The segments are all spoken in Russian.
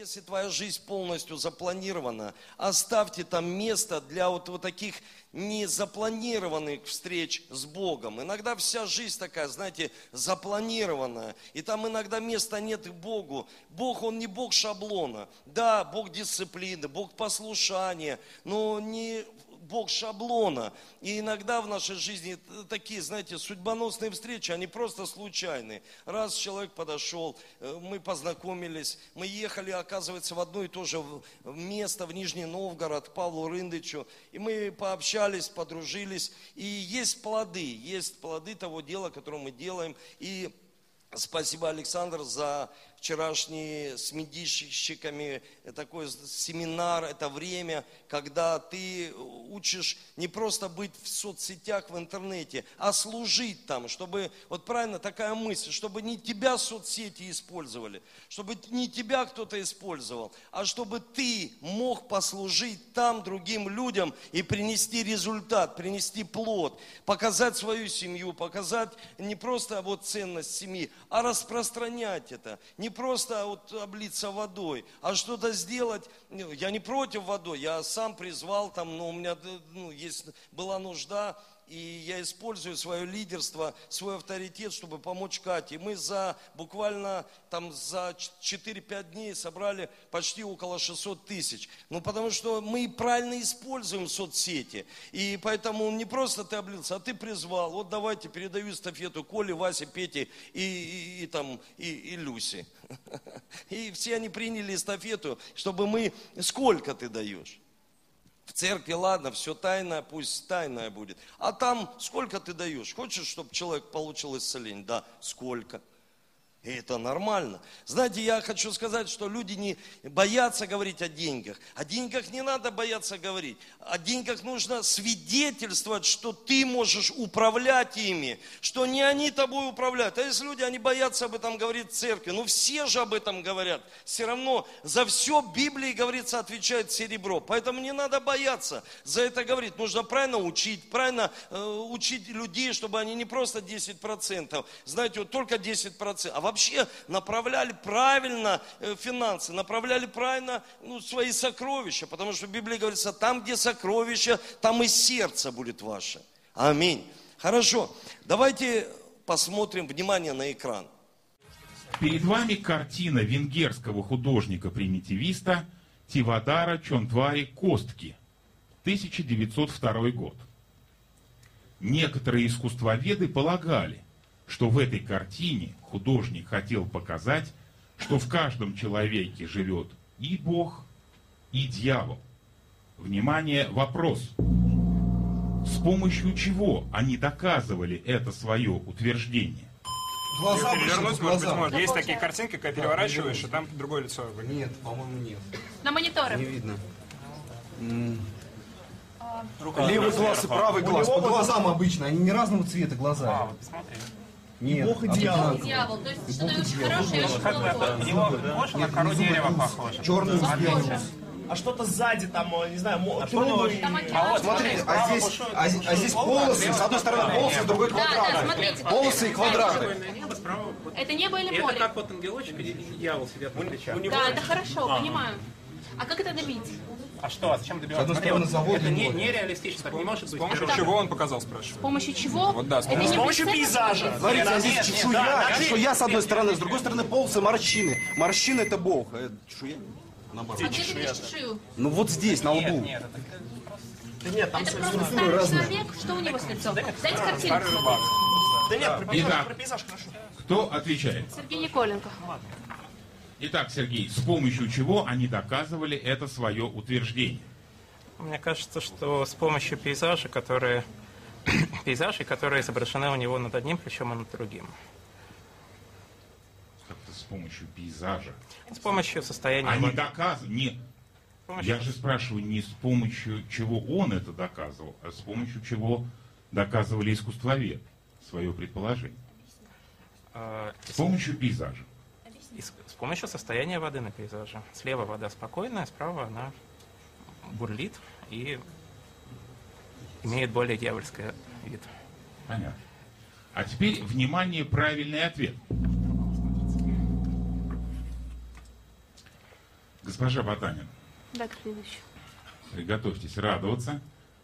Если твоя жизнь полностью запланирована, оставьте там место для вот, вот таких незапланированных встреч с Богом. Иногда вся жизнь такая, знаете, запланированная. И там иногда места нет и Богу. Бог, Он не Бог шаблона. Да, Бог дисциплины, Бог послушания, но не Бог шаблона. И иногда в нашей жизни такие, знаете, судьбоносные встречи, они просто случайные. Раз человек подошел, э, мы познакомились, мы ехали, оказывается, в одно и то же место, в Нижний Новгород, к Павлу Рындычу, и мы пообщались, подружились. И есть плоды, есть плоды того дела, которое мы делаем. И Спасибо, Александр, за вчерашние с медийщиками. Такой семинар, это время, когда ты учишь не просто быть в соцсетях, в интернете, а служить там, чтобы, вот правильно такая мысль, чтобы не тебя соцсети использовали, чтобы не тебя кто-то использовал, а чтобы ты мог послужить там другим людям и принести результат, принести плод, показать свою семью, показать не просто вот ценность семьи, а распространять это, не просто вот облиться водой, а что-то сделать. Ну, я не против водой, я сам призвал там, но у меня ну, есть, была нужда и я использую свое лидерство, свой авторитет, чтобы помочь Кате. Мы за буквально там за 4-5 дней собрали почти около 600 тысяч. Ну, потому что мы правильно используем соцсети. И поэтому не просто ты облился, а ты призвал. Вот давайте передаю эстафету Коле, Васе, Пете и, и, и там, и, и Люсе. И все они приняли эстафету, чтобы мы... Сколько ты даешь? В церкви, ладно, все тайное, пусть тайное будет. А там сколько ты даешь? Хочешь, чтобы человек получил исцеление? Да, сколько? И это нормально. Знаете, я хочу сказать, что люди не боятся говорить о деньгах. О деньгах не надо бояться говорить. О деньгах нужно свидетельствовать, что ты можешь управлять ими, что не они тобой управляют. А если люди, они боятся об этом говорить в церкви, ну все же об этом говорят. Все равно за все Библии, говорится, отвечает серебро. Поэтому не надо бояться за это говорить. Нужно правильно учить, правильно э, учить людей, чтобы они не просто 10%, знаете, вот только 10%, а вообще направляли правильно э, финансы, направляли правильно ну, свои сокровища, потому что в Библии говорится, там, где сокровища, там и сердце будет ваше. Аминь. Хорошо, давайте посмотрим, внимание на экран. Перед вами картина венгерского художника-примитивиста Тивадара Чонтвари Костки, 1902 год. Некоторые искусствоведы полагали, что в этой картине художник хотел показать, что в каждом человеке живет и Бог, и дьявол. Внимание, вопрос. С помощью чего они доказывали это свое утверждение? Глаза перевернуть, глаза. Может, может. Есть такие картинки, когда переворачиваешь, и там другое лицо выглядит. Нет, по-моему, нет. На мониторы. Не видно. Рука Левый глаз и правый глаз. По глазам обычно, они не разного цвета глаза. А, вот посмотри. Нет, Бог и а дьявол. так, Дьявол. То есть что-то очень хорошее, очень это, плохое. больше на кору дерева похоже. Черный с белым. А что-то сзади там, не знаю, него трубы. Там А вот Смотрите, а справа здесь, а, здесь- а здесь полосы, с одной стороны полосы, с другой Да, да, квадраты. смотрите. Полосы и квадраты. Это небо или Это море? как вот ангелочек и дьявол сидят на плечах. Да, это хорошо, понимаю. А как это добить? А что, а зачем С добиваться? одной Смотри, стороны завод Это не, море. нереалистично, так не может быть. С помощью Так. чего он показал, спрашиваю? С помощью чего? Вот да, с помощью- С пейзажа. Смотрите, а здесь Нет, нет, чешуя, да, да. чешуя с одной стороны, с другой стороны полосы, морщины. Морщины это Бог, а это чешуя. А где ты видишь чешую? Ну вот здесь, на Нет, лбу. нет, это Да нет, там Это все просто старый человек. Что у него с лицом? Дайте картинку. Да нет, про пейзаж, про пейзаж хорошо. Кто отвечает? Сергей Николенко. Итак, Сергей, с помощью чего они доказывали это свое утверждение? Мне кажется, что с помощью пейзажа, которые пейзажей, которые изображены у него над одним плечом и над другим. Как-то с помощью пейзажа. С помощью состояния Они воды. доказывали. Не, помощью- я же спрашиваю не с помощью чего он это доказывал, а с помощью чего доказывали искусствовед свое предположение. э, С помощью пейзажа. с помощью состояния воды на пейзаже. Слева вода спокойная, справа она бурлит и имеет более дьявольский вид. Понятно. А теперь, внимание, правильный ответ. Госпожа Батанин, Да, следующий. приготовьтесь радоваться,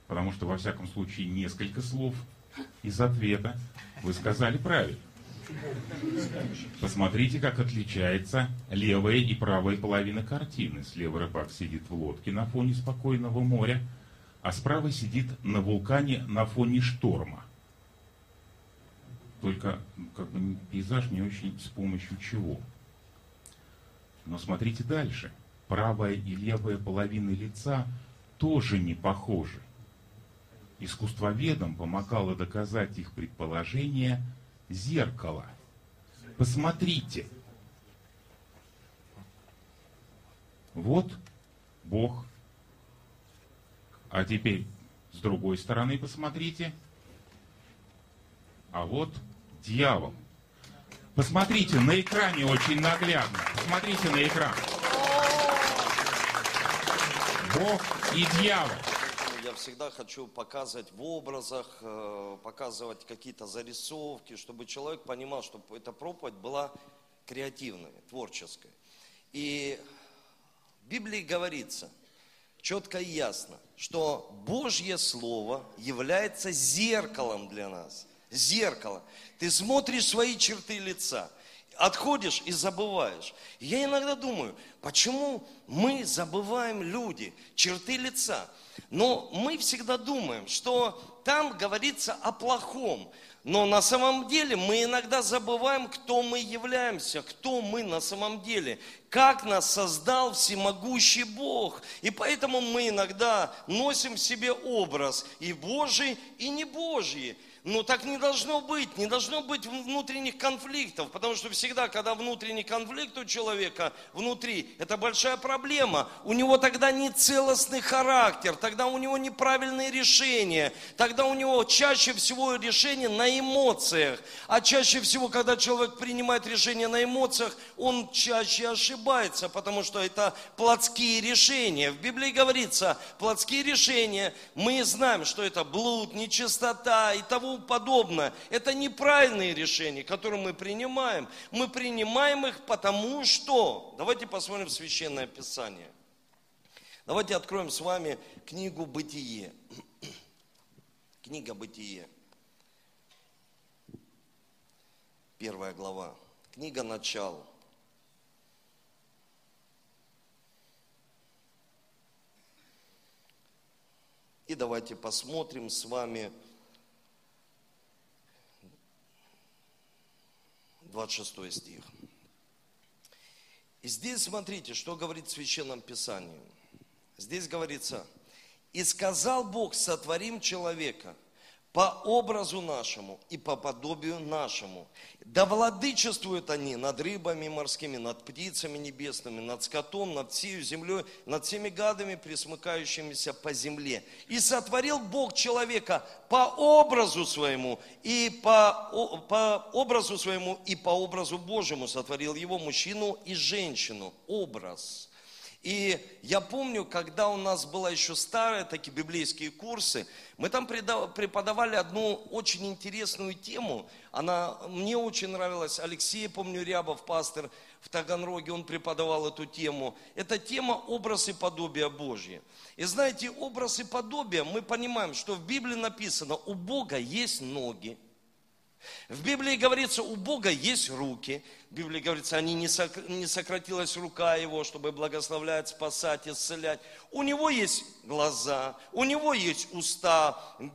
потому что, во всяком случае, несколько слов из ответа вы сказали правильно. Посмотрите, как отличается левая и правая половина картины. Слева рыбак сидит в лодке на фоне спокойного моря, а справа сидит на вулкане на фоне шторма. Только ну, как бы пейзаж не очень с помощью чего. Но смотрите дальше. Правая и левая половины лица тоже не похожи. Искусствоведам помогало доказать их предположение зеркало. Посмотрите. Вот Бог. А теперь с другой стороны посмотрите. А вот дьявол. Посмотрите, на экране очень наглядно. Посмотрите на экран. Бог и дьявол. Я всегда хочу показывать в образах, э, показывать какие-то зарисовки, чтобы человек понимал, что эта проповедь была креативной, творческой. И в Библии говорится четко и ясно, что Божье Слово является зеркалом для нас. Зеркало. Ты смотришь свои черты лица, отходишь и забываешь. Я иногда думаю, почему мы забываем люди, черты лица. Но мы всегда думаем, что там говорится о плохом. Но на самом деле мы иногда забываем, кто мы являемся, кто мы на самом деле, как нас создал всемогущий Бог. И поэтому мы иногда носим в себе образ и Божий, и не Божий. Но так не должно быть, не должно быть внутренних конфликтов, потому что всегда, когда внутренний конфликт у человека внутри, это большая проблема. У него тогда не целостный характер, тогда у него неправильные решения, тогда у него чаще всего решение на эмоциях. А чаще всего, когда человек принимает решение на эмоциях, он чаще ошибается, потому что это плотские решения. В Библии говорится, плотские решения, мы знаем, что это блуд, нечистота и того подобное. Это неправильные решения, которые мы принимаем. Мы принимаем их потому что... Давайте посмотрим Священное Писание. Давайте откроем с вами книгу «Бытие». Книга «Бытие». Первая глава. Книга «Начало». И давайте посмотрим с вами 26 стих. И здесь смотрите, что говорит в Священном Писании. Здесь говорится, «И сказал Бог, сотворим человека по образу нашему и по подобию нашему. Да владычествуют они над рыбами морскими, над птицами небесными, над скотом, над всей землей, над всеми гадами, присмыкающимися по земле. И сотворил Бог человека по образу своему и по, по образу своему и по образу Божьему сотворил его мужчину и женщину. Образ. И я помню, когда у нас была еще старые такие библейские курсы, мы там преподавали одну очень интересную тему. Она мне очень нравилась. Алексей, помню, Рябов, пастор в Таганроге, он преподавал эту тему. Это тема образ и подобие Божье. И знаете, образ и подобие, мы понимаем, что в Библии написано, у Бога есть ноги, в Библии говорится, у Бога есть руки. В Библии говорится, они не, сократилась рука его, чтобы благословлять, спасать, исцелять. У него есть глаза, у него есть уста. В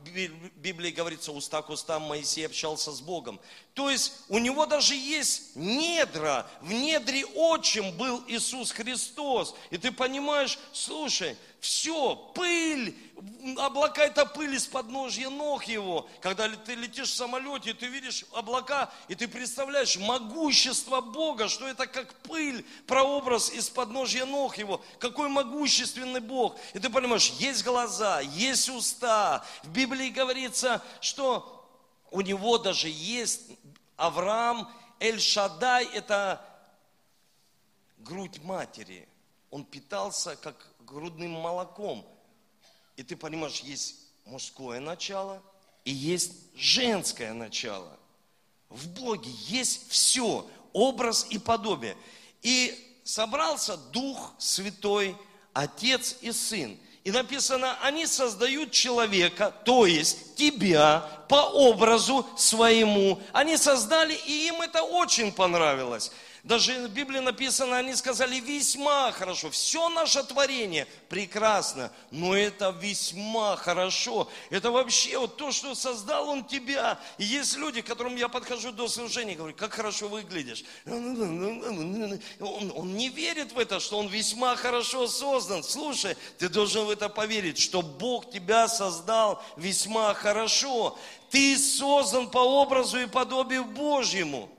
Библии говорится, уста к устам Моисей общался с Богом. То есть у него даже есть недра. В недре отчим был Иисус Христос. И ты понимаешь, слушай, все, пыль, облака это пыль из подножья ног его. Когда ты летишь в самолете, ты видишь облака, и ты представляешь могущество Бога, что это как пыль, прообраз из подножья ног его. Какой могущественный Бог. И ты понимаешь, есть глаза, есть уста. В Библии говорится, что у него даже есть Авраам, Эль-Шадай, это грудь матери. Он питался как грудным молоком. И ты понимаешь, есть мужское начало и есть женское начало. В Боге есть все, образ и подобие. И собрался Дух Святой, Отец и Сын. И написано, они создают человека, то есть тебя, по образу своему. Они создали, и им это очень понравилось. Даже в Библии написано, они сказали весьма хорошо. Все наше творение прекрасно, но это весьма хорошо. Это вообще вот то, что создал Он тебя. И есть люди, к которым я подхожу до служения, говорю, как хорошо выглядишь. Он, он не верит в это, что он весьма хорошо создан. Слушай, ты должен в это поверить, что Бог тебя создал весьма хорошо. Ты создан по образу и подобию Божьему.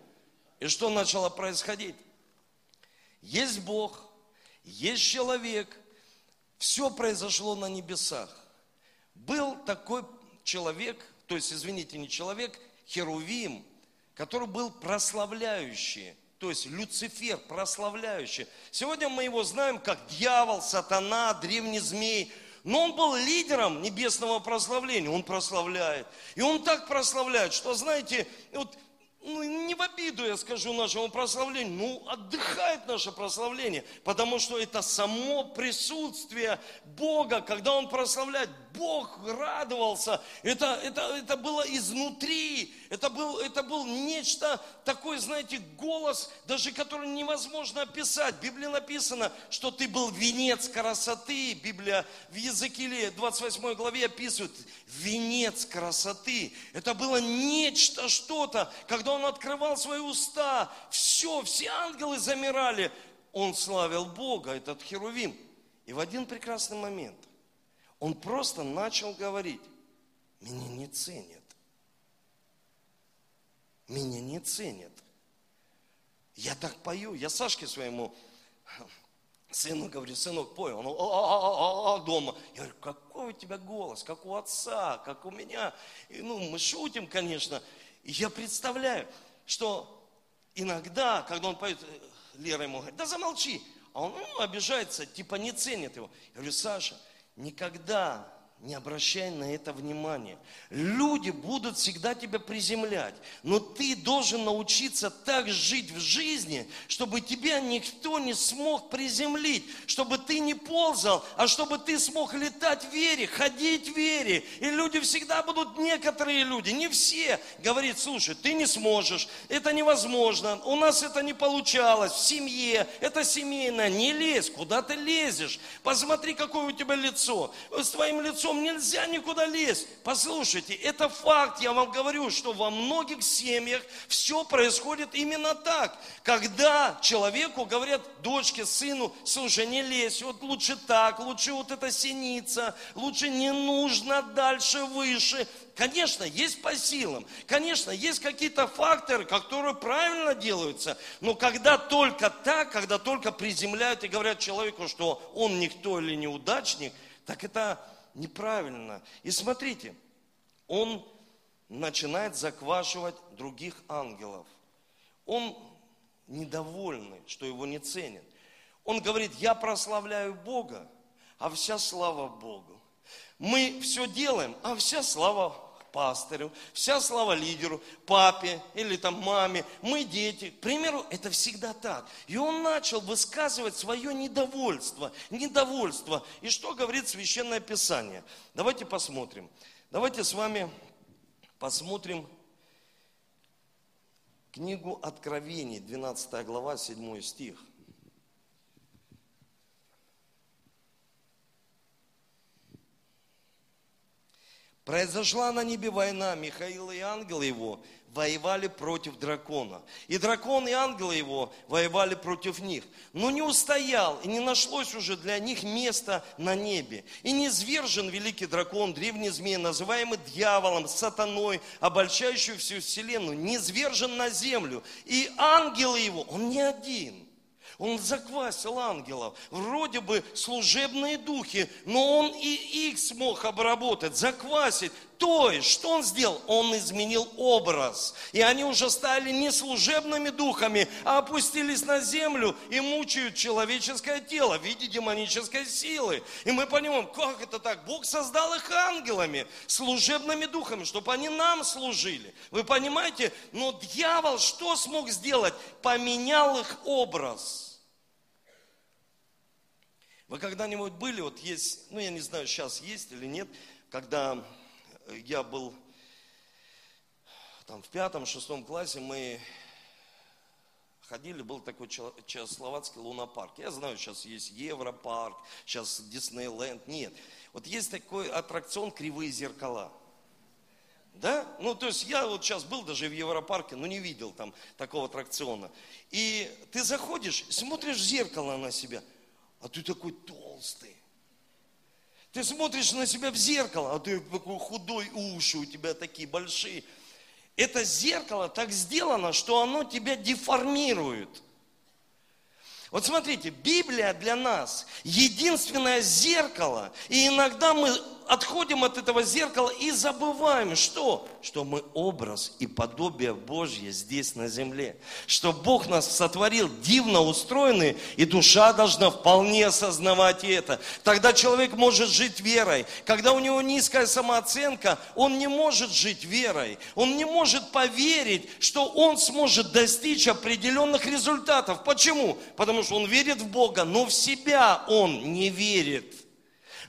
И что начало происходить? Есть Бог, есть человек, все произошло на небесах. Был такой человек, то есть, извините, не человек, Херувим, который был прославляющий, то есть Люцифер, прославляющий. Сегодня мы его знаем как дьявол, сатана, древний змей, но он был лидером небесного прославления, он прославляет. И он так прославляет, что, знаете, вот ну, не в обиду я скажу нашему прославлению, ну, отдыхает наше прославление, потому что это само присутствие Бога, когда Он прославляет, Бог радовался, это, это, это было изнутри, это был, это был нечто такое, знаете, голос, даже который невозможно описать. В Библии написано, что ты был венец красоты, Библия в Языкиле 28 главе описывает, венец красоты, это было нечто, что-то, когда он открывал свои уста, все, все ангелы замирали. Он славил Бога, этот Херувим. И в один прекрасный момент он просто начал говорить, меня не ценят. Меня не ценят. Я так пою. Я Сашке своему сыну говорю, сынок, пой. Он а, а, а, дома. Я говорю, какой у тебя голос, как у отца, как у меня. И, ну, мы шутим, конечно. И я представляю, что иногда, когда он поет, э, Лера ему говорит, да замолчи. А он ну, обижается, типа не ценит его. Я говорю, Саша, никогда не обращай на это внимания. Люди будут всегда тебя приземлять, но ты должен научиться так жить в жизни, чтобы тебя никто не смог приземлить, чтобы ты не ползал, а чтобы ты смог летать в вере, ходить в вере. И люди всегда будут, некоторые люди, не все, говорит, слушай, ты не сможешь, это невозможно, у нас это не получалось, в семье, это семейное, не лезь, куда ты лезешь? Посмотри, какое у тебя лицо. С твоим лицом потом нельзя никуда лезть. Послушайте, это факт, я вам говорю, что во многих семьях все происходит именно так. Когда человеку говорят, дочке, сыну, слушай, не лезь, вот лучше так, лучше вот эта синица, лучше не нужно дальше, выше. Конечно, есть по силам. Конечно, есть какие-то факторы, которые правильно делаются. Но когда только так, когда только приземляют и говорят человеку, что он никто или неудачник, так это неправильно. И смотрите, он начинает заквашивать других ангелов. Он недовольный, что его не ценят. Он говорит, я прославляю Бога, а вся слава Богу. Мы все делаем, а вся слава пастырю, вся слава лидеру, папе или там маме, мы дети. К примеру, это всегда так. И он начал высказывать свое недовольство, недовольство. И что говорит Священное Писание? Давайте посмотрим. Давайте с вами посмотрим книгу Откровений, 12 глава, 7 стих. Произошла на небе война, Михаил и ангелы его воевали против дракона. И дракон и ангелы его воевали против них. Но не устоял, и не нашлось уже для них места на небе. И не звержен великий дракон, древний змей, называемый дьяволом, сатаной, обольщающий всю вселенную, не звержен на землю. И ангелы его, он не один – он заквасил ангелов. Вроде бы служебные духи, но он и их смог обработать, заквасить. То есть, что он сделал? Он изменил образ. И они уже стали не служебными духами, а опустились на землю и мучают человеческое тело в виде демонической силы. И мы понимаем, как это так? Бог создал их ангелами, служебными духами, чтобы они нам служили. Вы понимаете? Но дьявол что смог сделать? Поменял их образ. Вы когда-нибудь были, вот есть, ну я не знаю, сейчас есть или нет, когда я был там в пятом, шестом классе, мы ходили, был такой чехословацкий лунопарк. Я знаю, сейчас есть Европарк, сейчас Диснейленд. Нет. Вот есть такой аттракцион «Кривые зеркала». Да? Ну, то есть я вот сейчас был даже в Европарке, но не видел там такого аттракциона. И ты заходишь, смотришь в зеркало на себя, а ты такой толстый. Ты смотришь на себя в зеркало, а ты такой худой, уши у тебя такие большие. Это зеркало так сделано, что оно тебя деформирует. Вот смотрите, Библия для нас единственное зеркало, и иногда мы отходим от этого зеркала и забываем, что? Что мы образ и подобие Божье здесь на земле. Что Бог нас сотворил дивно устроенный, и душа должна вполне осознавать это. Тогда человек может жить верой. Когда у него низкая самооценка, он не может жить верой. Он не может поверить, что он сможет достичь определенных результатов. Почему? Потому что он верит в Бога, но в себя он не верит.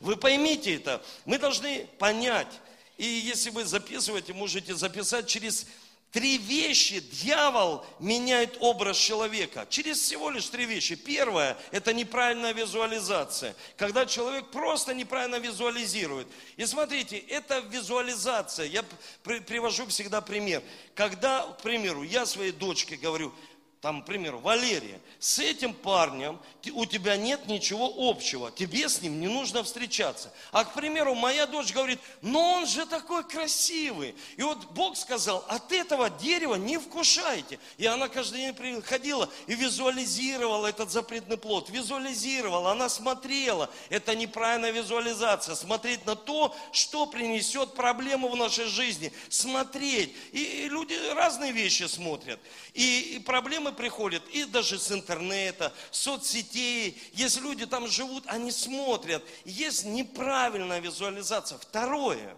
Вы поймите это. Мы должны понять. И если вы записываете, можете записать через три вещи дьявол меняет образ человека. Через всего лишь три вещи. Первое – это неправильная визуализация. Когда человек просто неправильно визуализирует. И смотрите, это визуализация. Я привожу всегда пример. Когда, к примеру, я своей дочке говорю – там, к примеру, Валерия, с этим парнем у тебя нет ничего общего, тебе с ним не нужно встречаться. А, к примеру, моя дочь говорит, но он же такой красивый. И вот Бог сказал, от этого дерева не вкушайте. И она каждый день приходила и визуализировала этот запретный плод, визуализировала, она смотрела. Это неправильная визуализация, смотреть на то, что принесет проблему в нашей жизни, смотреть. И люди разные вещи смотрят. И, и проблемы приходят и даже с интернета, соцсетей. Если люди там живут, они смотрят. Есть неправильная визуализация. Второе,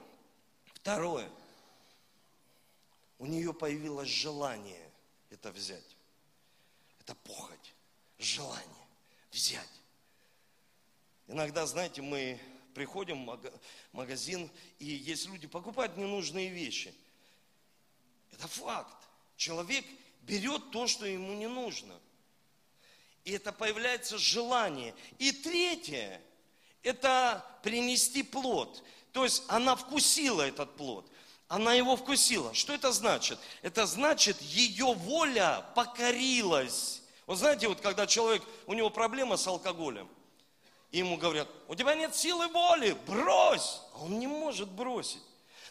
второе, у нее появилось желание это взять. Это похоть, желание взять. Иногда, знаете, мы приходим в магазин, и есть люди покупают ненужные вещи. Это факт. Человек берет то, что ему не нужно. И это появляется желание. И третье, это принести плод. То есть она вкусила этот плод. Она его вкусила. Что это значит? Это значит, ее воля покорилась. Вот знаете, вот когда человек, у него проблема с алкоголем, и ему говорят, у тебя нет силы воли, брось. А он не может бросить.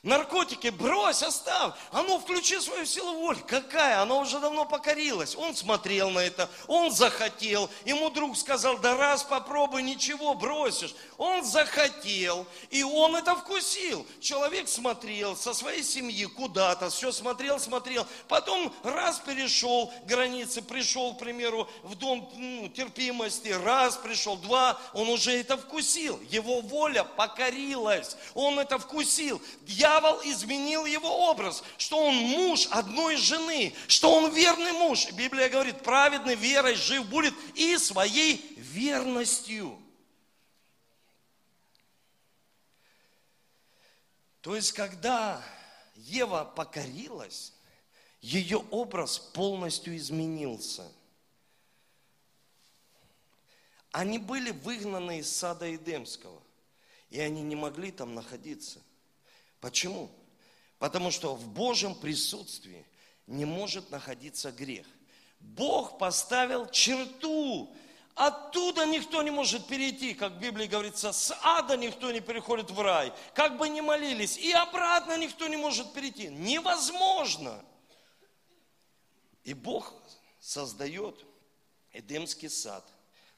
Наркотики брось, оставь. А ну, включи свою силу воли. Какая? Она уже давно покорилась. Он смотрел на это, он захотел. Ему друг сказал, да раз попробуй, ничего, бросишь. Он захотел, и он это вкусил. Человек смотрел со своей семьи куда-то, все смотрел, смотрел. Потом раз перешел границы, пришел, к примеру, в дом ну, терпимости, раз пришел, два, он уже это вкусил. Его воля покорилась, он это вкусил. Я дьявол изменил его образ, что он муж одной жены, что он верный муж. Библия говорит, праведный верой жив будет и своей верностью. То есть, когда Ева покорилась, ее образ полностью изменился. Они были выгнаны из сада Эдемского, и они не могли там находиться – Почему? Потому что в Божьем присутствии не может находиться грех. Бог поставил черту. Оттуда никто не может перейти, как в Библии говорится, с ада никто не переходит в рай. Как бы ни молились, и обратно никто не может перейти. Невозможно. И Бог создает Эдемский сад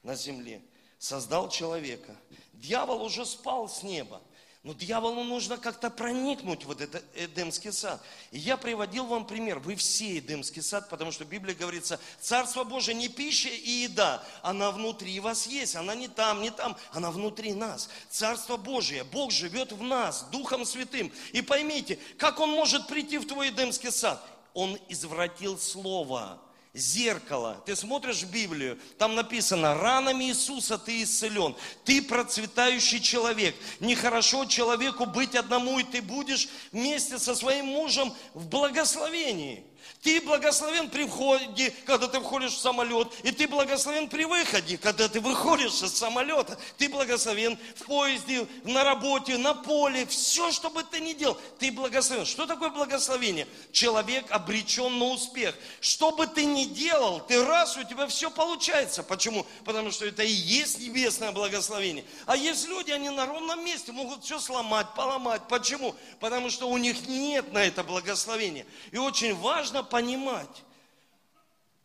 на земле, создал человека. Дьявол уже спал с неба. Но дьяволу нужно как-то проникнуть в этот Эдемский сад. И я приводил вам пример. Вы все Эдемский сад, потому что в Библии говорится, Царство Божие не пища и еда, она внутри вас есть. Она не там, не там, она внутри нас. Царство Божие, Бог живет в нас, Духом Святым. И поймите, как Он может прийти в твой Эдемский сад? Он извратил Слово. Зеркало. Ты смотришь Библию, там написано, ранами Иисуса ты исцелен. Ты процветающий человек. Нехорошо человеку быть одному, и ты будешь вместе со своим мужем в благословении. Ты благословен при входе, когда ты входишь в самолет, и ты благословен при выходе, когда ты выходишь из самолета. Ты благословен в поезде, на работе, на поле, все, что бы ты ни делал, ты благословен. Что такое благословение? Человек обречен на успех. Что бы ты ни делал, ты раз, у тебя все получается. Почему? Потому что это и есть небесное благословение. А есть люди, они на ровном месте могут все сломать, поломать. Почему? Потому что у них нет на это благословения. И очень важно понимать,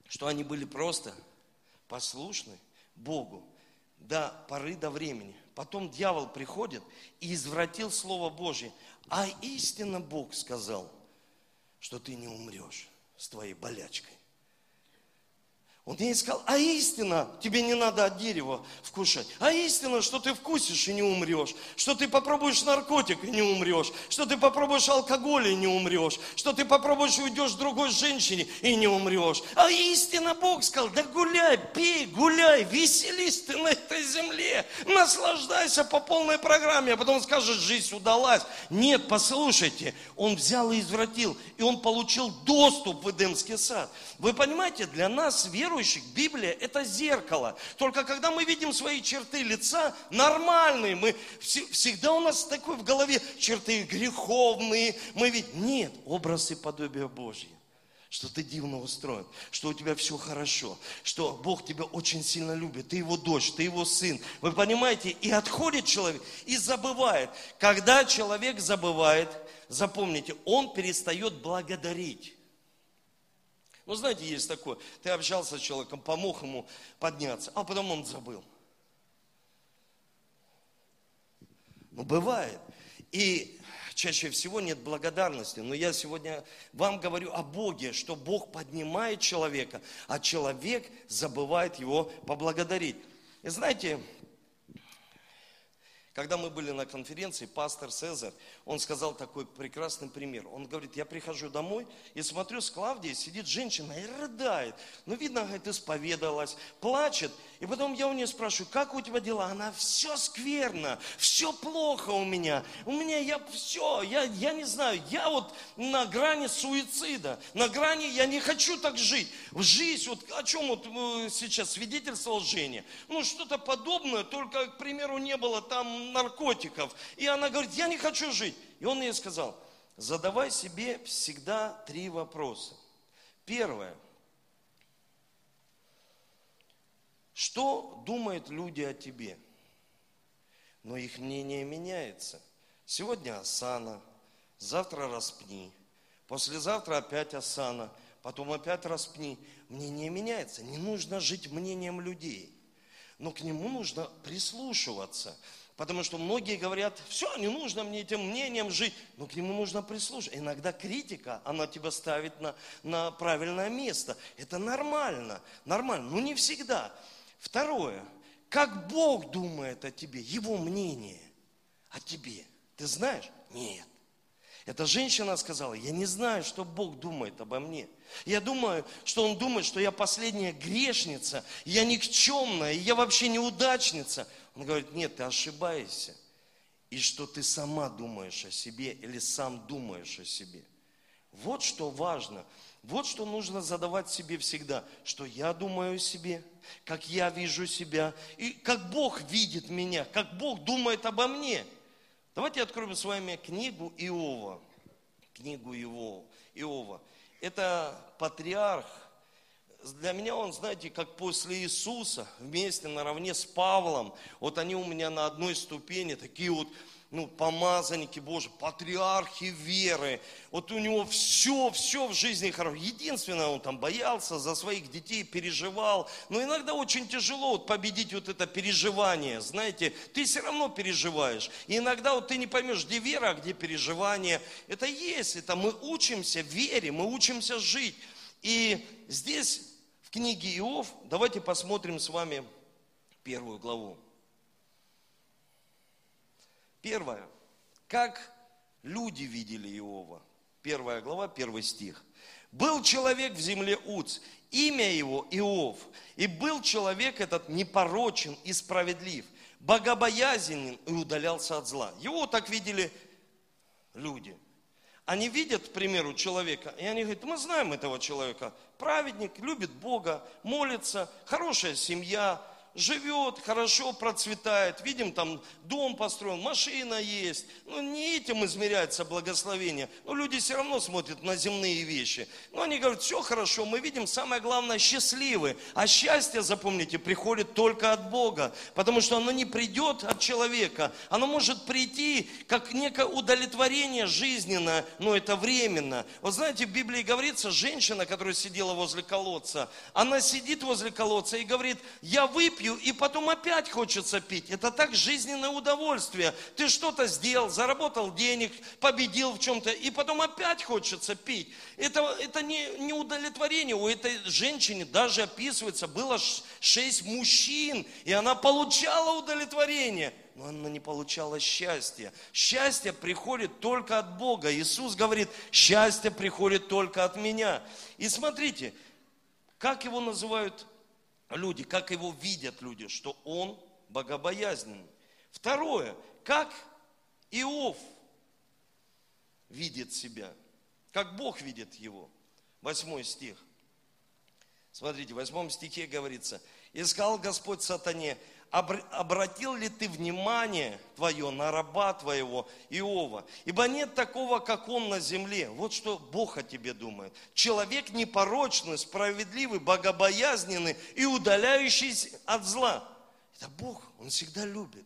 что они были просто послушны Богу до поры до времени. Потом дьявол приходит и извратил Слово Божье. А истинно Бог сказал, что ты не умрешь с твоей болячкой. Он ей сказал, а истина, тебе не надо от дерева вкушать. А истина, что ты вкусишь и не умрешь. Что ты попробуешь наркотик и не умрешь. Что ты попробуешь алкоголь и не умрешь. Что ты попробуешь уйдешь другой женщине и не умрешь. А истина, Бог сказал, да гуляй, пей, гуляй, веселись ты на этой земле. Наслаждайся по полной программе. А потом скажешь, жизнь удалась. Нет, послушайте, он взял и извратил. И он получил доступ в Эдемский сад. Вы понимаете, для нас, верующих, Библия – это зеркало. Только когда мы видим свои черты лица, нормальные, мы, всегда у нас такой в голове черты греховные, мы ведь нет, образ и подобие Божье что ты дивно устроен, что у тебя все хорошо, что Бог тебя очень сильно любит, ты его дочь, ты его сын. Вы понимаете, и отходит человек, и забывает. Когда человек забывает, запомните, он перестает благодарить. Ну, знаете, есть такое, ты общался с человеком, помог ему подняться, а потом он забыл. Ну, бывает. И чаще всего нет благодарности. Но я сегодня вам говорю о Боге, что Бог поднимает человека, а человек забывает его поблагодарить. И знаете, когда мы были на конференции, пастор Цезарь, он сказал такой прекрасный пример. Он говорит, я прихожу домой и смотрю, с Клавдией сидит женщина и рыдает. Ну, видно, говорит, исповедалась, плачет. И потом я у нее спрашиваю, как у тебя дела? Она, все скверно, все плохо у меня. У меня я все, я, я не знаю, я вот на грани суицида, на грани, я не хочу так жить. В жизнь, вот о чем вот э, сейчас свидетельствовал Женя. Ну, что-то подобное, только, к примеру, не было там наркотиков. И она говорит, я не хочу жить. И он ей сказал, задавай себе всегда три вопроса. Первое. Что думают люди о тебе? Но их мнение меняется. Сегодня Асана, завтра распни, послезавтра опять Асана, потом опять распни. Мнение меняется. Не нужно жить мнением людей, но к нему нужно прислушиваться. Потому что многие говорят, все, не нужно мне этим мнением жить, но к нему нужно прислушаться. Иногда критика, она тебя ставит на, на правильное место. Это нормально, нормально, но не всегда. Второе, как Бог думает о тебе, Его мнение о тебе. Ты знаешь? Нет. Эта женщина сказала, я не знаю, что Бог думает обо мне. Я думаю, что Он думает, что я последняя грешница, я никчемная, я вообще неудачница. Он говорит, нет, ты ошибаешься. И что ты сама думаешь о себе или сам думаешь о себе. Вот что важно. Вот что нужно задавать себе всегда. Что я думаю о себе, как я вижу себя, и как Бог видит меня, как Бог думает обо мне. Давайте откроем с вами книгу Иова. Книгу Иова. Иова. Это патриарх для меня он, знаете, как после Иисуса, вместе наравне с Павлом, вот они у меня на одной ступени, такие вот, ну, помазанники Божьи, патриархи веры. Вот у него все, все в жизни хорошо. Единственное, он там боялся за своих детей, переживал. Но иногда очень тяжело вот победить вот это переживание. Знаете, ты все равно переживаешь. И иногда вот ты не поймешь, где вера, а где переживание. Это есть, это мы учимся вере, мы учимся жить. И здесь книге Иов, давайте посмотрим с вами первую главу. Первое. Как люди видели Иова. Первая глава, первый стих. Был человек в земле Уц, имя его Иов. И был человек этот непорочен и справедлив, богобоязнен и удалялся от зла. Его так видели люди. Они видят, к примеру, человека, и они говорят, мы знаем этого человека. Праведник, любит Бога, молится, хорошая семья, живет, хорошо процветает, видим, там дом построен, машина есть. Ну, не этим измеряется благословение. Но люди все равно смотрят на земные вещи. Но они говорят, все хорошо, мы видим, самое главное, счастливы. А счастье, запомните, приходит только от Бога. Потому что оно не придет от человека. Оно может прийти как некое удовлетворение жизненное, но это временно. Вот знаете, в Библии говорится, женщина, которая сидела возле колодца, она сидит возле колодца и говорит, я выпью выпью, и потом опять хочется пить. Это так жизненное удовольствие. Ты что-то сделал, заработал денег, победил в чем-то, и потом опять хочется пить. Это, это не, не удовлетворение. У этой женщины даже описывается, было шесть мужчин, и она получала удовлетворение но она не получала счастья. Счастье приходит только от Бога. Иисус говорит, счастье приходит только от меня. И смотрите, как его называют люди, как его видят люди, что он богобоязненный. Второе, как Иов видит себя, как Бог видит его. Восьмой стих. Смотрите, в восьмом стихе говорится, «Искал Господь сатане, обратил ли ты внимание твое на раба твоего Иова? Ибо нет такого, как он на земле. Вот что Бог о тебе думает. Человек непорочный, справедливый, богобоязненный и удаляющийся от зла. Это Бог, Он всегда любит.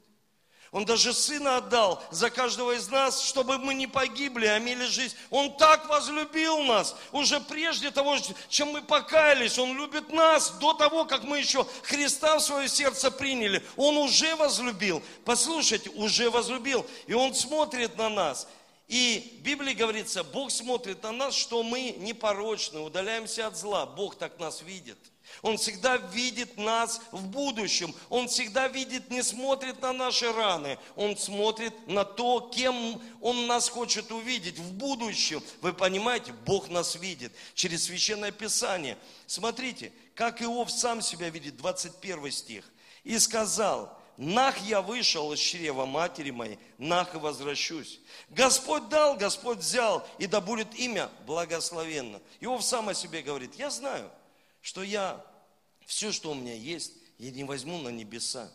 Он даже Сына отдал за каждого из нас, чтобы мы не погибли, а имели жизнь. Он так возлюбил нас, уже прежде того, чем мы покаялись. Он любит нас до того, как мы еще Христа в свое сердце приняли. Он уже возлюбил. Послушайте, уже возлюбил. И Он смотрит на нас. И в Библии говорится, Бог смотрит на нас, что мы непорочны, удаляемся от зла. Бог так нас видит – он всегда видит нас в будущем. Он всегда видит, не смотрит на наши раны. Он смотрит на то, кем Он нас хочет увидеть в будущем. Вы понимаете, Бог нас видит через Священное Писание. Смотрите, как Иов сам себя видит, 21 стих. «И сказал, нах я вышел из чрева матери моей, нах и возвращусь. Господь дал, Господь взял, и да будет имя благословенно». Иов сам о себе говорит, я знаю – что я все, что у меня есть, я не возьму на небеса.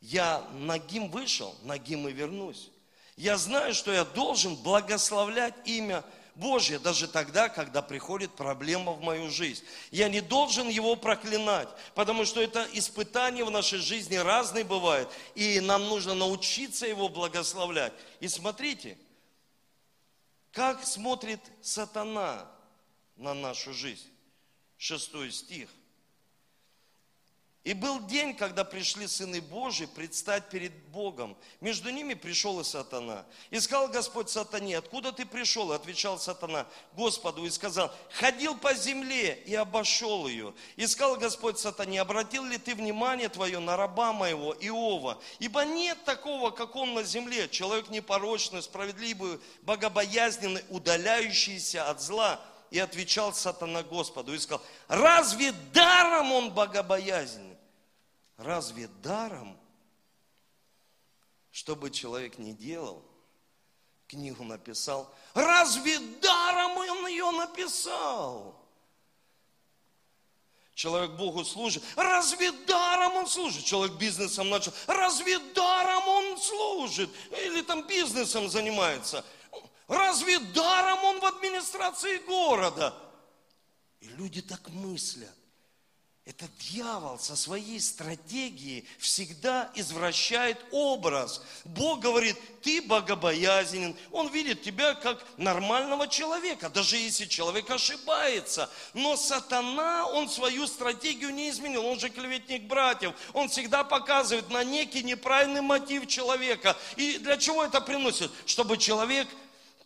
Я нагим вышел, нагим и вернусь. Я знаю, что я должен благословлять имя Божье даже тогда, когда приходит проблема в мою жизнь. Я не должен его проклинать, потому что это испытания в нашей жизни разные бывают, и нам нужно научиться его благословлять. И смотрите, как смотрит сатана на нашу жизнь шестой стих. И был день, когда пришли сыны Божии предстать перед Богом. Между ними пришел и сатана. И сказал Господь сатане, откуда ты пришел? И отвечал сатана Господу и сказал, ходил по земле и обошел ее. И сказал Господь сатане, обратил ли ты внимание твое на раба моего Иова? Ибо нет такого, как он на земле, человек непорочный, справедливый, богобоязненный, удаляющийся от зла и отвечал сатана Господу и сказал, разве даром он богобоязнен? Разве даром? Что бы человек не делал, книгу написал, разве даром он ее написал? Человек Богу служит. Разве даром он служит? Человек бизнесом начал. Разве даром он служит? Или там бизнесом занимается? Разве даром он в администрации города? И люди так мыслят. Это дьявол со своей стратегией всегда извращает образ. Бог говорит, ты богобоязнен. Он видит тебя как нормального человека, даже если человек ошибается. Но сатана, он свою стратегию не изменил. Он же клеветник братьев. Он всегда показывает на некий неправильный мотив человека. И для чего это приносит? Чтобы человек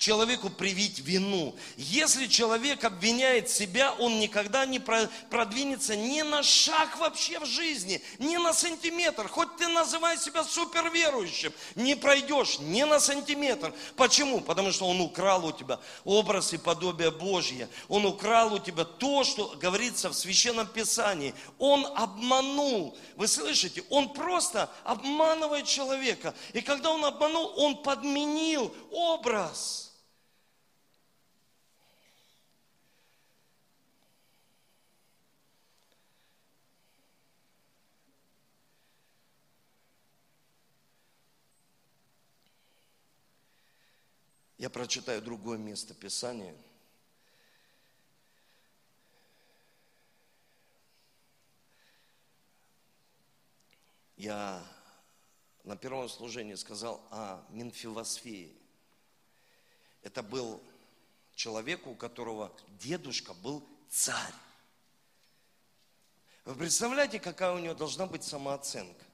человеку привить вину. Если человек обвиняет себя, он никогда не продвинется ни на шаг вообще в жизни, ни на сантиметр. Хоть ты называй себя суперверующим, не пройдешь ни на сантиметр. Почему? Потому что он украл у тебя образ и подобие Божье. Он украл у тебя то, что говорится в Священном Писании. Он обманул. Вы слышите? Он просто обманывает человека. И когда он обманул, он подменил образ. Я прочитаю другое место Писания. Я на первом служении сказал о Минфилосфее. Это был человек, у которого дедушка был царь. Вы представляете, какая у него должна быть самооценка?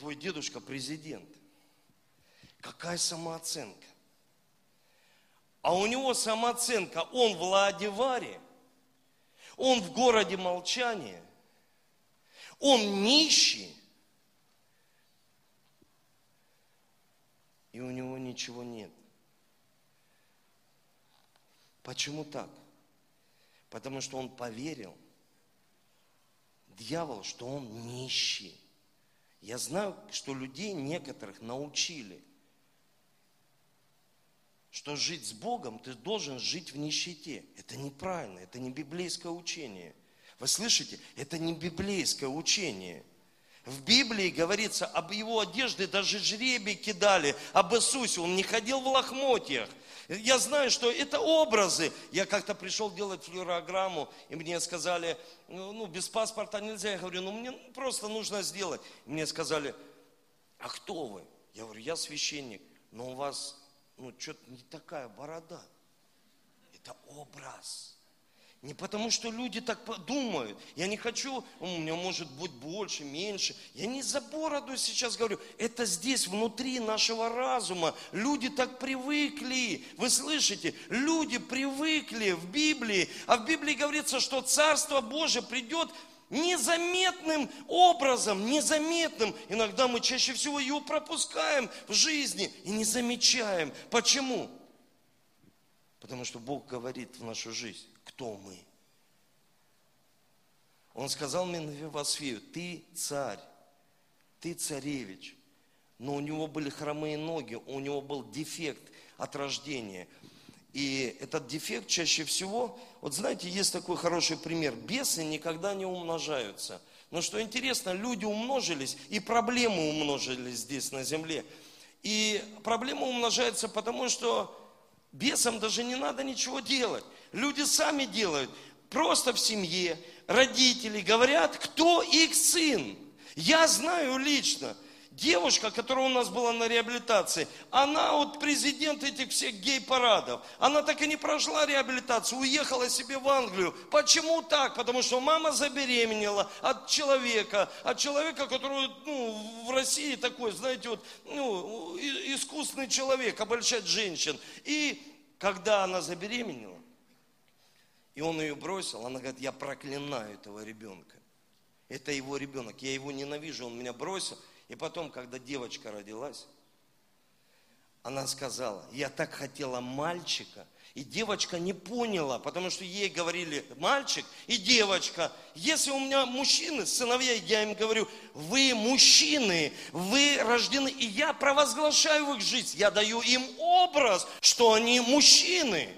твой дедушка президент. Какая самооценка? А у него самооценка, он в Ладиваре, он в городе молчания, он нищий, и у него ничего нет. Почему так? Потому что он поверил, дьявол, что он нищий. Я знаю, что людей некоторых научили, что жить с Богом ты должен жить в нищете. Это неправильно, это не библейское учение. Вы слышите? Это не библейское учение. В Библии говорится, об его одежде даже жребий кидали, об Иисусе. Он не ходил в лохмотьях, я знаю, что это образы. Я как-то пришел делать флюорограмму, и мне сказали, «Ну, ну, без паспорта нельзя. Я говорю, ну, мне просто нужно сделать. И мне сказали, а кто вы? Я говорю, я священник, но у вас, ну, что-то не такая борода. Это образ. Не потому, что люди так подумают. Я не хочу, у меня может быть больше, меньше. Я не за бороду сейчас говорю. Это здесь, внутри нашего разума. Люди так привыкли. Вы слышите? Люди привыкли в Библии. А в Библии говорится, что Царство Божие придет незаметным образом, незаметным. Иногда мы чаще всего ее пропускаем в жизни и не замечаем. Почему? Потому что Бог говорит в нашу жизнь кто мы. Он сказал мне Менвивосфею, ты царь, ты царевич. Но у него были хромые ноги, у него был дефект от рождения. И этот дефект чаще всего, вот знаете, есть такой хороший пример, бесы никогда не умножаются. Но что интересно, люди умножились, и проблемы умножились здесь на земле. И проблема умножается потому, что бесам даже не надо ничего делать. Люди сами делают, просто в семье, родители говорят, кто их сын. Я знаю лично, девушка, которая у нас была на реабилитации, она вот президент этих всех гей-парадов. Она так и не прошла реабилитацию, уехала себе в Англию. Почему так? Потому что мама забеременела от человека, от человека, который ну, в России такой, знаете, вот, ну, искусный человек, обольщать женщин. И когда она забеременела, и он ее бросил, она говорит, я проклинаю этого ребенка. Это его ребенок, я его ненавижу, он меня бросил. И потом, когда девочка родилась, она сказала, я так хотела мальчика, и девочка не поняла, потому что ей говорили мальчик и девочка. Если у меня мужчины, сыновья, я им говорю, вы мужчины, вы рождены, и я провозглашаю в их жизнь, я даю им образ, что они мужчины.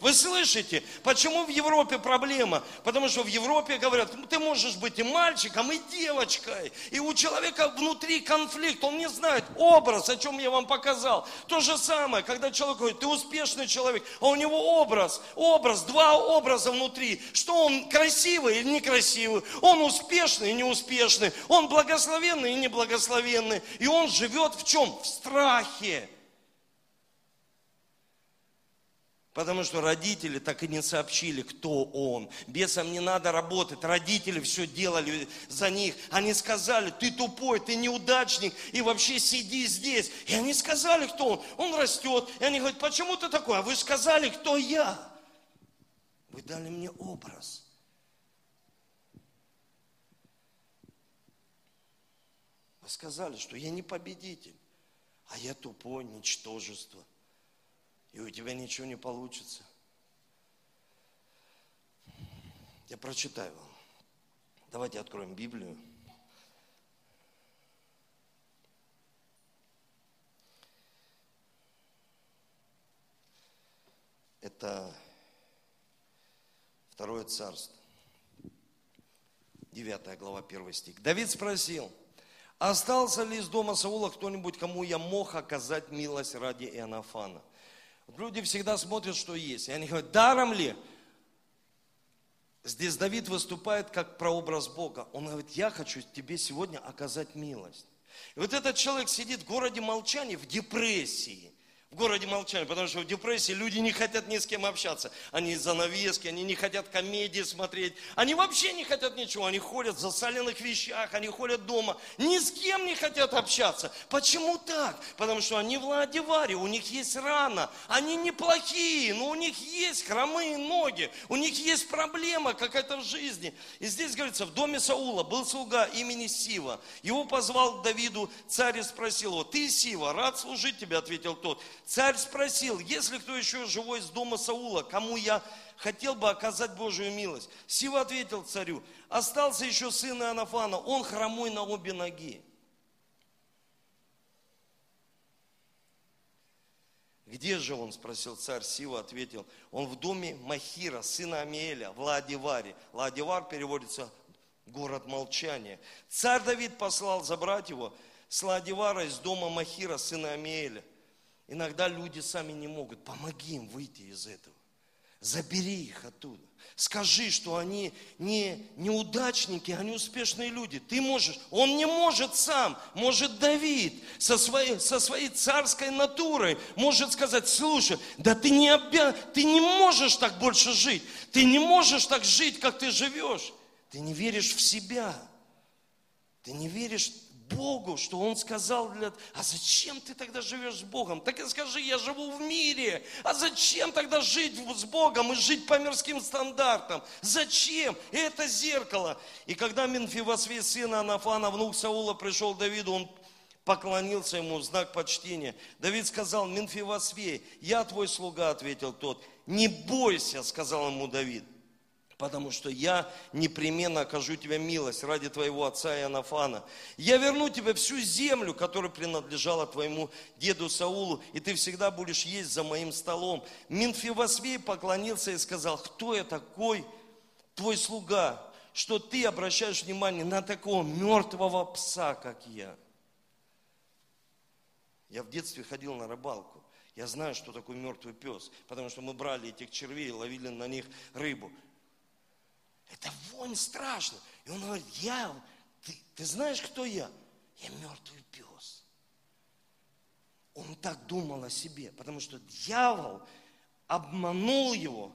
Вы слышите, почему в Европе проблема? Потому что в Европе говорят, «Ну, ты можешь быть и мальчиком, и девочкой. И у человека внутри конфликт, он не знает образ, о чем я вам показал. То же самое, когда человек говорит, ты успешный человек, а у него образ, образ, два образа внутри. Что он красивый или некрасивый, он успешный и неуспешный, он благословенный и неблагословенный. И он живет в чем? В страхе. Потому что родители так и не сообщили, кто он. Бесам не надо работать. Родители все делали за них. Они сказали, ты тупой, ты неудачник, и вообще сиди здесь. И они сказали, кто он. Он растет. И они говорят, почему ты такой? А вы сказали, кто я. Вы дали мне образ. Вы сказали, что я не победитель, а я тупой, ничтожество и у тебя ничего не получится. Я прочитаю вам. Давайте откроем Библию. Это второе царство. Девятая глава, первый стих. Давид спросил, остался ли из дома Саула кто-нибудь, кому я мог оказать милость ради Иоаннафана? Люди всегда смотрят, что есть. И они говорят, даром ли? Здесь Давид выступает как прообраз Бога. Он говорит, я хочу тебе сегодня оказать милость. И вот этот человек сидит в городе молчания, в депрессии в городе молчания, потому что в депрессии люди не хотят ни с кем общаться. Они занавески, они не хотят комедии смотреть, они вообще не хотят ничего, они ходят в засаленных вещах, они ходят дома, ни с кем не хотят общаться. Почему так? Потому что они в Ладиваре, у них есть рана, они неплохие, но у них есть хромые ноги, у них есть проблема какая-то в жизни. И здесь говорится, в доме Саула был слуга имени Сива. Его позвал к Давиду царь и спросил его, ты Сива, рад служить тебе, ответил тот. Царь спросил, есть ли кто еще живой из дома Саула, кому я хотел бы оказать Божию милость? Сива ответил царю, остался еще сын Иоаннафана, он хромой на обе ноги. Где же он, спросил царь Сива, ответил, он в доме Махира, сына Амиэля, в Ладиваре. Ладивар переводится город молчания. Царь Давид послал забрать его с Ладивара из дома Махира, сына Амиэля. Иногда люди сами не могут. Помоги им выйти из этого. Забери их оттуда. Скажи, что они не неудачники, они успешные люди. Ты можешь. Он не может сам. Может Давид со своей, со своей царской натурой может сказать, слушай, да ты не, обя... ты не можешь так больше жить. Ты не можешь так жить, как ты живешь. Ты не веришь в себя. Ты не веришь Богу, что Он сказал для... А зачем ты тогда живешь с Богом? Так и скажи, я живу в мире. А зачем тогда жить с Богом и жить по мирским стандартам? Зачем? Это зеркало. И когда Минфивосвей, сына Анафана, внук Саула, пришел к Давиду, он поклонился ему в знак почтения. Давид сказал, Минфивосвей, я твой слуга, ответил тот. Не бойся, сказал ему Давид потому что я непременно окажу тебе милость ради твоего отца Иоаннафана. Я верну тебе всю землю, которая принадлежала твоему деду Саулу, и ты всегда будешь есть за моим столом. Минфивосвей поклонился и сказал, кто я такой, твой слуга, что ты обращаешь внимание на такого мертвого пса, как я. Я в детстве ходил на рыбалку. Я знаю, что такое мертвый пес, потому что мы брали этих червей и ловили на них рыбу. Это вонь страшная. И он говорит, я, ты, ты знаешь, кто я? Я мертвый пес. Он так думал о себе, потому что дьявол обманул его,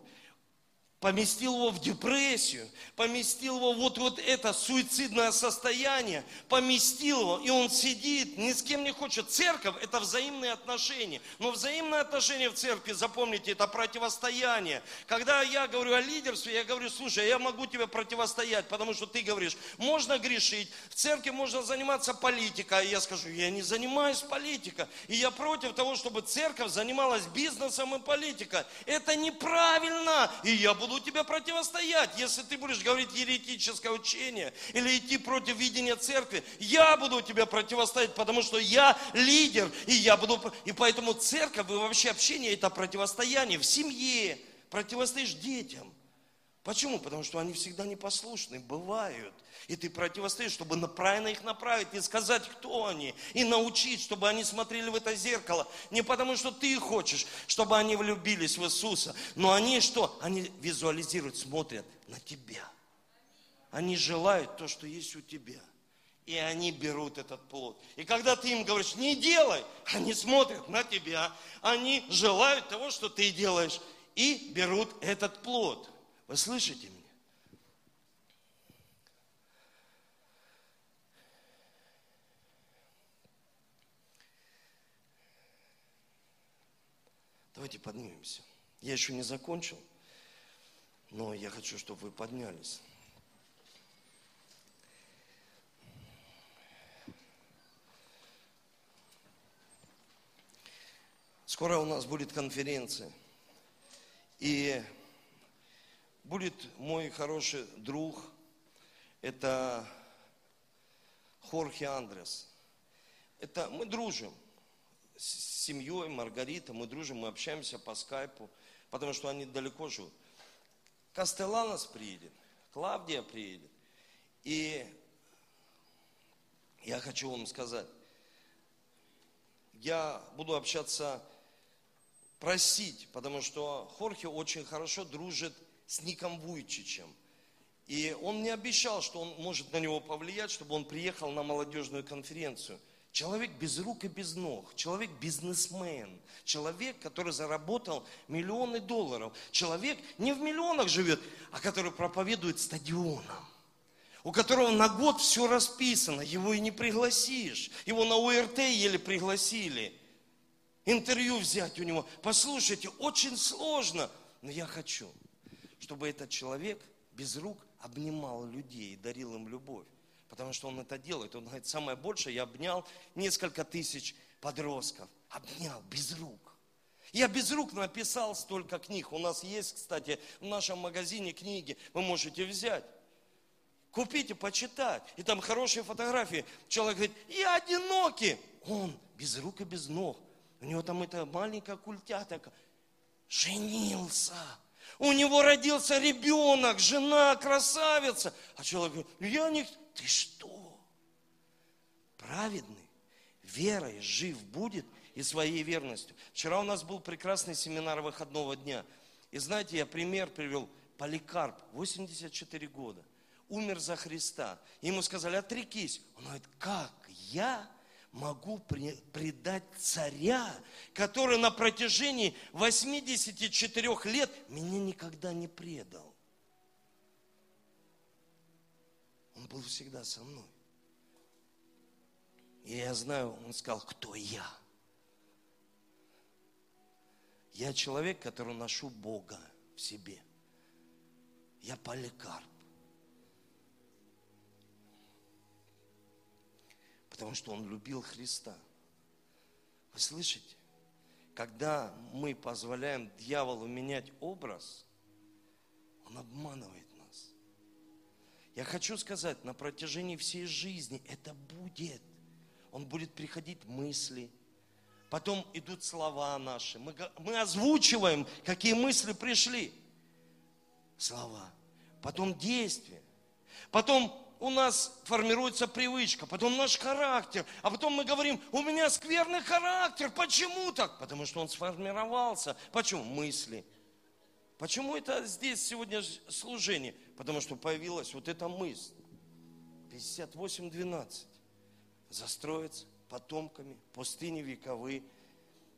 поместил его в депрессию, поместил его вот, вот это суицидное состояние, поместил его, и он сидит, ни с кем не хочет. Церковь – это взаимные отношения. Но взаимные отношения в церкви, запомните, это противостояние. Когда я говорю о лидерстве, я говорю, слушай, я могу тебе противостоять, потому что ты говоришь, можно грешить, в церкви можно заниматься политикой, а я скажу, я не занимаюсь политикой, и я против того, чтобы церковь занималась бизнесом и политикой. Это неправильно, и я буду буду тебе противостоять. Если ты будешь говорить еретическое учение или идти против видения церкви, я буду тебе противостоять, потому что я лидер, и я буду... И поэтому церковь и вообще общение это противостояние в семье. Противостоишь детям. Почему? Потому что они всегда непослушны, бывают. И ты противостоишь, чтобы правильно их направить, не сказать, кто они, и научить, чтобы они смотрели в это зеркало. Не потому, что ты хочешь, чтобы они влюбились в Иисуса, но они что? Они визуализируют, смотрят на тебя. Они желают то, что есть у тебя. И они берут этот плод. И когда ты им говоришь, не делай, они смотрят на тебя. Они желают того, что ты делаешь. и берут этот плод. Вы слышите меня? Давайте поднимемся. Я еще не закончил, но я хочу, чтобы вы поднялись. Скоро у нас будет конференция. И будет мой хороший друг, это Хорхе Андрес. Это мы дружим с семьей Маргарита, мы дружим, мы общаемся по скайпу, потому что они далеко живут. Кастеланос приедет, Клавдия приедет. И я хочу вам сказать, я буду общаться просить, потому что Хорхе очень хорошо дружит с Ником Вуйчичем. И он мне обещал, что он может на него повлиять, чтобы он приехал на молодежную конференцию. Человек без рук и без ног, человек бизнесмен, человек, который заработал миллионы долларов, человек не в миллионах живет, а который проповедует стадионом у которого на год все расписано, его и не пригласишь. Его на УРТ еле пригласили – интервью взять у него. Послушайте, очень сложно, но я хочу, чтобы этот человек без рук обнимал людей и дарил им любовь. Потому что он это делает. Он говорит, самое большее, я обнял несколько тысяч подростков. Обнял без рук. Я без рук написал столько книг. У нас есть, кстати, в нашем магазине книги. Вы можете взять. Купите, почитать. И там хорошие фотографии. Человек говорит, я одинокий. Он без рук и без ног. У него там это маленькая культятка. Женился. У него родился ребенок, жена, красавица. А человек говорит, я не... Ты что? Праведный, верой жив будет и своей верностью. Вчера у нас был прекрасный семинар выходного дня. И знаете, я пример привел. Поликарп, 84 года, умер за Христа. Ему сказали, отрекись. Он говорит, как я могу предать царя, который на протяжении 84 лет меня никогда не предал. Он был всегда со мной. И я знаю, он сказал, кто я. Я человек, который ношу Бога в себе. Я поликарп. Потому что он любил Христа. Вы слышите? Когда мы позволяем дьяволу менять образ, он обманывает нас. Я хочу сказать, на протяжении всей жизни это будет. Он будет приходить мысли, потом идут слова наши. Мы, мы озвучиваем, какие мысли пришли. Слова. Потом действия. Потом у нас формируется привычка, потом наш характер, а потом мы говорим, у меня скверный характер, почему так? Потому что он сформировался. Почему? Мысли. Почему это здесь сегодня служение? Потому что появилась вот эта мысль. 58-12. Застроиться потомками, пустыни вековые.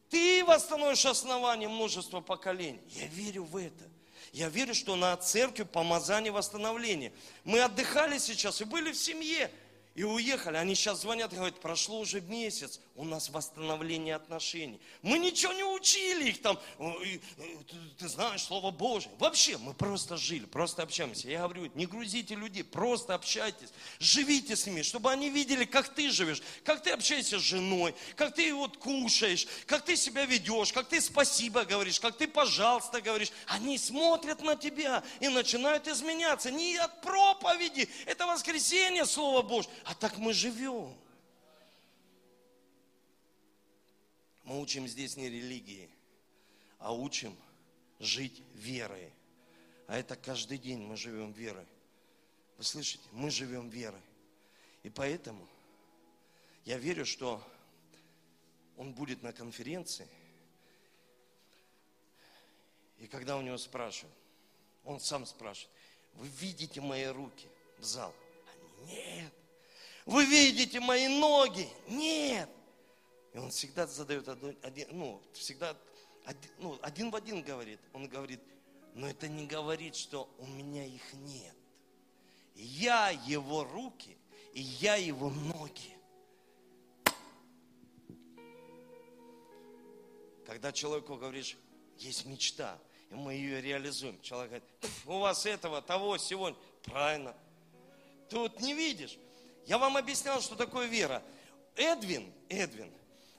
Ты восстановишь основание множества поколений. Я верю в это. Я верю, что на церкви помазание восстановления. Мы отдыхали сейчас и были в семье и уехали. Они сейчас звонят и говорят, прошло уже месяц, у нас восстановление отношений. Мы ничего не учили их там, ты знаешь, Слово Божие. Вообще, мы просто жили, просто общаемся. Я говорю, не грузите людей, просто общайтесь, живите с ними, чтобы они видели, как ты живешь, как ты общаешься с женой, как ты вот кушаешь, как ты себя ведешь, как ты спасибо говоришь, как ты пожалуйста говоришь. Они смотрят на тебя и начинают изменяться. Не от проповеди, это воскресенье, Слово Божье, а так мы живем. Мы учим здесь не религии, а учим жить верой. А это каждый день мы живем верой. Вы слышите? Мы живем верой. И поэтому я верю, что он будет на конференции. И когда у него спрашивают, он сам спрашивает, вы видите мои руки в зал? Нет. Вы видите мои ноги? Нет. И он всегда задает один, ну, всегда один, ну, один в один говорит. Он говорит, но это не говорит, что у меня их нет. Я его руки, и я его ноги. Когда человеку говоришь, есть мечта, и мы ее реализуем. Человек говорит, у вас этого, того, сегодня. Правильно. Ты вот не видишь. Я вам объяснял, что такое вера. Эдвин, Эдвин,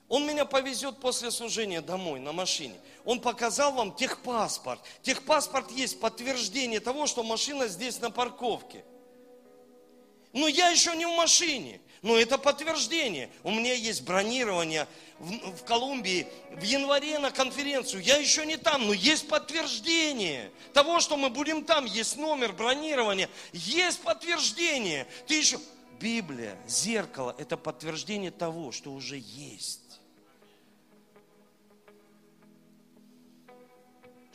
он меня повезет после служения домой на машине. Он показал вам техпаспорт. Техпаспорт есть подтверждение того, что машина здесь на парковке. Но я еще не в машине. Но это подтверждение. У меня есть бронирование в, в Колумбии в январе на конференцию. Я еще не там, но есть подтверждение того, что мы будем там. Есть номер бронирования. Есть подтверждение. Ты еще... Библия, зеркало, это подтверждение того, что уже есть.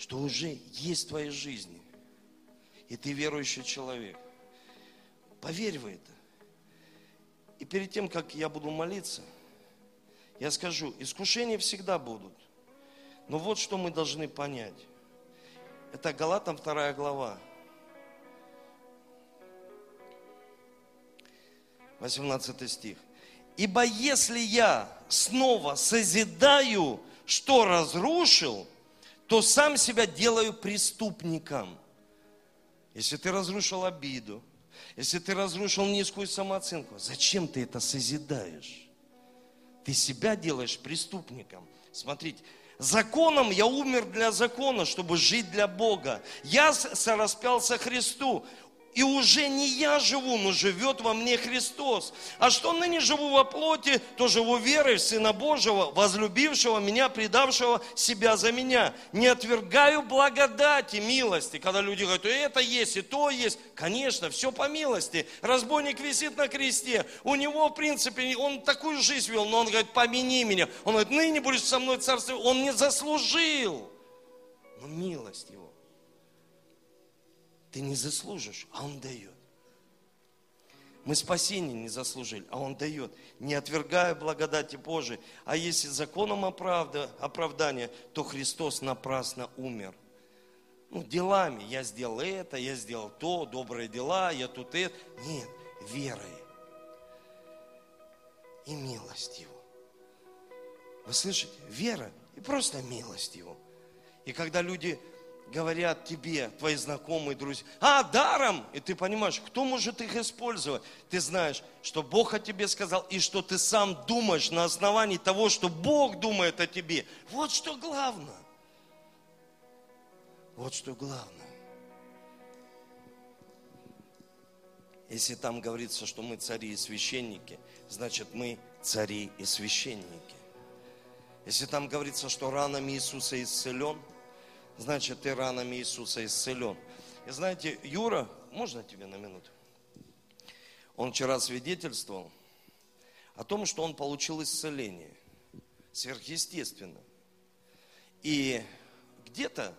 Что уже есть в твоей жизни. И ты верующий человек. Поверь в это. И перед тем, как я буду молиться, я скажу, искушения всегда будут. Но вот что мы должны понять. Это Галатам 2 глава. 18 стих. Ибо если я снова созидаю, что разрушил, то сам себя делаю преступником. Если ты разрушил обиду, если ты разрушил низкую самооценку, зачем ты это созидаешь? Ты себя делаешь преступником. Смотрите, законом я умер для закона, чтобы жить для Бога. Я сораспялся Христу. И уже не я живу, но живет во мне Христос. А что ныне живу во плоти, то живу верой в Сына Божьего, возлюбившего меня, предавшего себя за меня. Не отвергаю благодати, милости. Когда люди говорят, и это есть, и то есть. Конечно, все по милости. Разбойник висит на кресте. У него, в принципе, он такую жизнь вел, но он говорит, помяни меня. Он говорит, ныне будешь со мной царство. Он не заслужил. Но милость его. Ты не заслужишь, а Он дает. Мы спасения не заслужили, а Он дает, не отвергая благодати Божией. А если законом оправда, оправдания, то Христос напрасно умер. Ну, делами. Я сделал это, я сделал то, добрые дела, я тут это. Нет, верой. И милость Его. Вы слышите? Вера и просто милость Его. И когда люди говорят тебе, твои знакомые, друзья, а, даром! И ты понимаешь, кто может их использовать? Ты знаешь, что Бог о тебе сказал, и что ты сам думаешь на основании того, что Бог думает о тебе. Вот что главное. Вот что главное. Если там говорится, что мы цари и священники, значит мы цари и священники. Если там говорится, что ранами Иисуса исцелен – значит, ты ранами Иисуса исцелен. И знаете, Юра, можно тебе на минуту? Он вчера свидетельствовал о том, что он получил исцеление. Сверхъестественно. И где-то,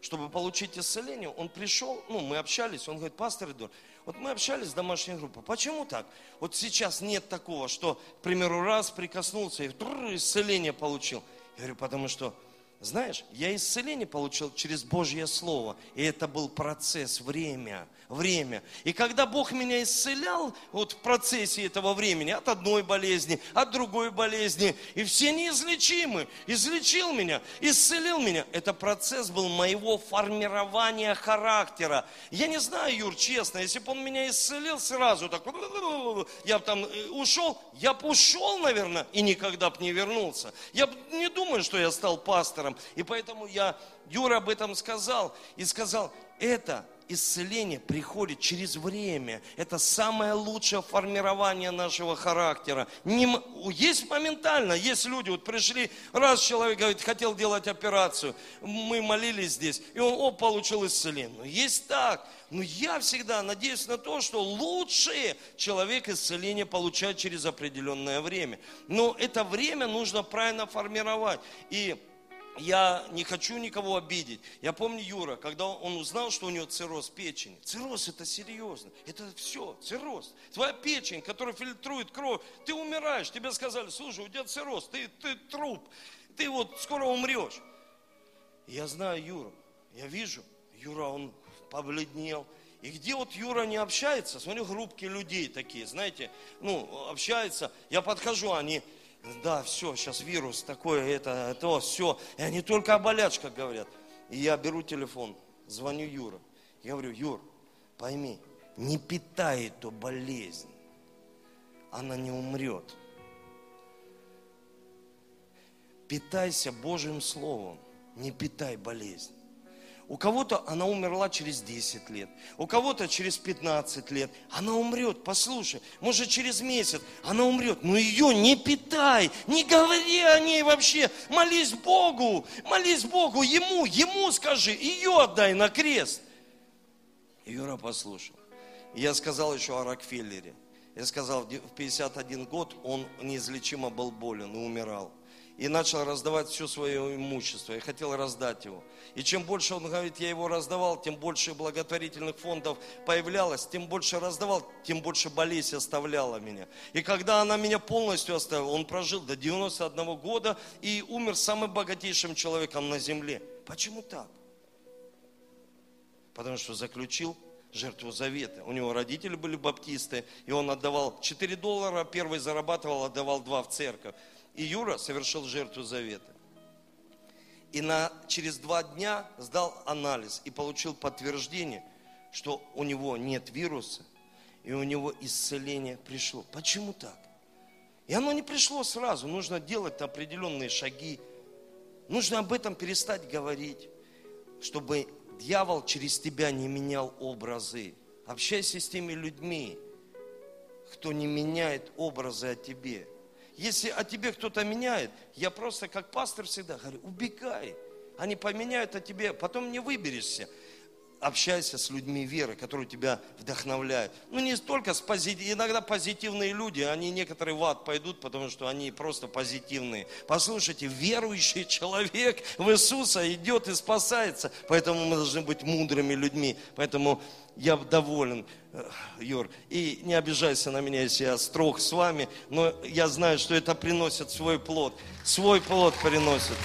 чтобы получить исцеление, он пришел, ну, мы общались, он говорит, пастор Эдуард, вот мы общались с домашней группой. Почему так? Вот сейчас нет такого, что, к примеру, раз прикоснулся и исцеление получил. Я говорю, потому что знаешь, я исцеление получил через Божье Слово. И это был процесс, время, время. И когда Бог меня исцелял, вот в процессе этого времени, от одной болезни, от другой болезни, и все неизлечимы, излечил меня, исцелил меня. Это процесс был моего формирования характера. Я не знаю, Юр, честно, если бы он меня исцелил сразу, так, я бы там э, ушел, я бы ушел, наверное, и никогда бы не вернулся. Я не думаю, что я стал пастором. И поэтому я, Юра об этом сказал, и сказал, это исцеление приходит через время. Это самое лучшее формирование нашего характера. Не, есть моментально, есть люди, вот пришли, раз человек говорит, хотел делать операцию, мы молились здесь, и он, о, получил исцеление. Ну, есть так. Но я всегда надеюсь на то, что лучшее человек исцеление получает через определенное время. Но это время нужно правильно формировать. И я не хочу никого обидеть. Я помню Юра, когда он узнал, что у него цирроз печени. Цирроз это серьезно. Это все, цирроз. Твоя печень, которая фильтрует кровь, ты умираешь. Тебе сказали, слушай, у тебя цирроз, ты, ты труп, ты вот скоро умрешь. Я знаю Юру, я вижу, Юра, он побледнел. И где вот Юра не общается, смотрю, группки людей такие, знаете, ну, общаются, я подхожу, они, да, все, сейчас вирус такое, это, то, все. И они только о болячках говорят. И я беру телефон, звоню Юра. Я говорю, Юр, пойми, не питай эту болезнь, она не умрет. Питайся Божьим Словом, не питай болезнь. У кого-то она умерла через 10 лет, у кого-то через 15 лет. Она умрет, послушай, может через месяц она умрет, но ее не питай, не говори о ней вообще. Молись Богу, молись Богу, Ему, Ему скажи, ее отдай на крест. Юра послушал. Я сказал еще о Рокфеллере. Я сказал, в 51 год он неизлечимо был болен и умирал и начал раздавать все свое имущество. Я хотел раздать его. И чем больше он говорит, я его раздавал, тем больше благотворительных фондов появлялось, тем больше раздавал, тем больше болезнь оставляла меня. И когда она меня полностью оставила, он прожил до 91 года и умер самым богатейшим человеком на земле. Почему так? Потому что заключил жертву завета. У него родители были баптисты, и он отдавал 4 доллара, первый зарабатывал, отдавал 2 в церковь. И Юра совершил жертву завета. И на, через два дня сдал анализ и получил подтверждение, что у него нет вируса, и у него исцеление пришло. Почему так? И оно не пришло сразу, нужно делать определенные шаги. Нужно об этом перестать говорить, чтобы дьявол через тебя не менял образы. Общайся с теми людьми, кто не меняет образы о тебе. Если о тебе кто-то меняет, я просто как пастор всегда говорю, убегай. Они поменяют о тебе, потом не выберешься. Общайся с людьми веры, которые тебя вдохновляют. Ну, не столько с позитив... Иногда позитивные люди, они некоторые в ад пойдут, потому что они просто позитивные. Послушайте, верующий человек в Иисуса идет и спасается. Поэтому мы должны быть мудрыми людьми. Поэтому я доволен, э, Юр. И не обижайся на меня, если я строг с вами, но я знаю, что это приносит свой плод. Свой плод приносит.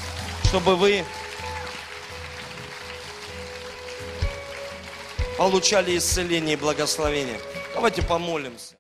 Чтобы вы получали исцеление и благословение. Давайте помолимся.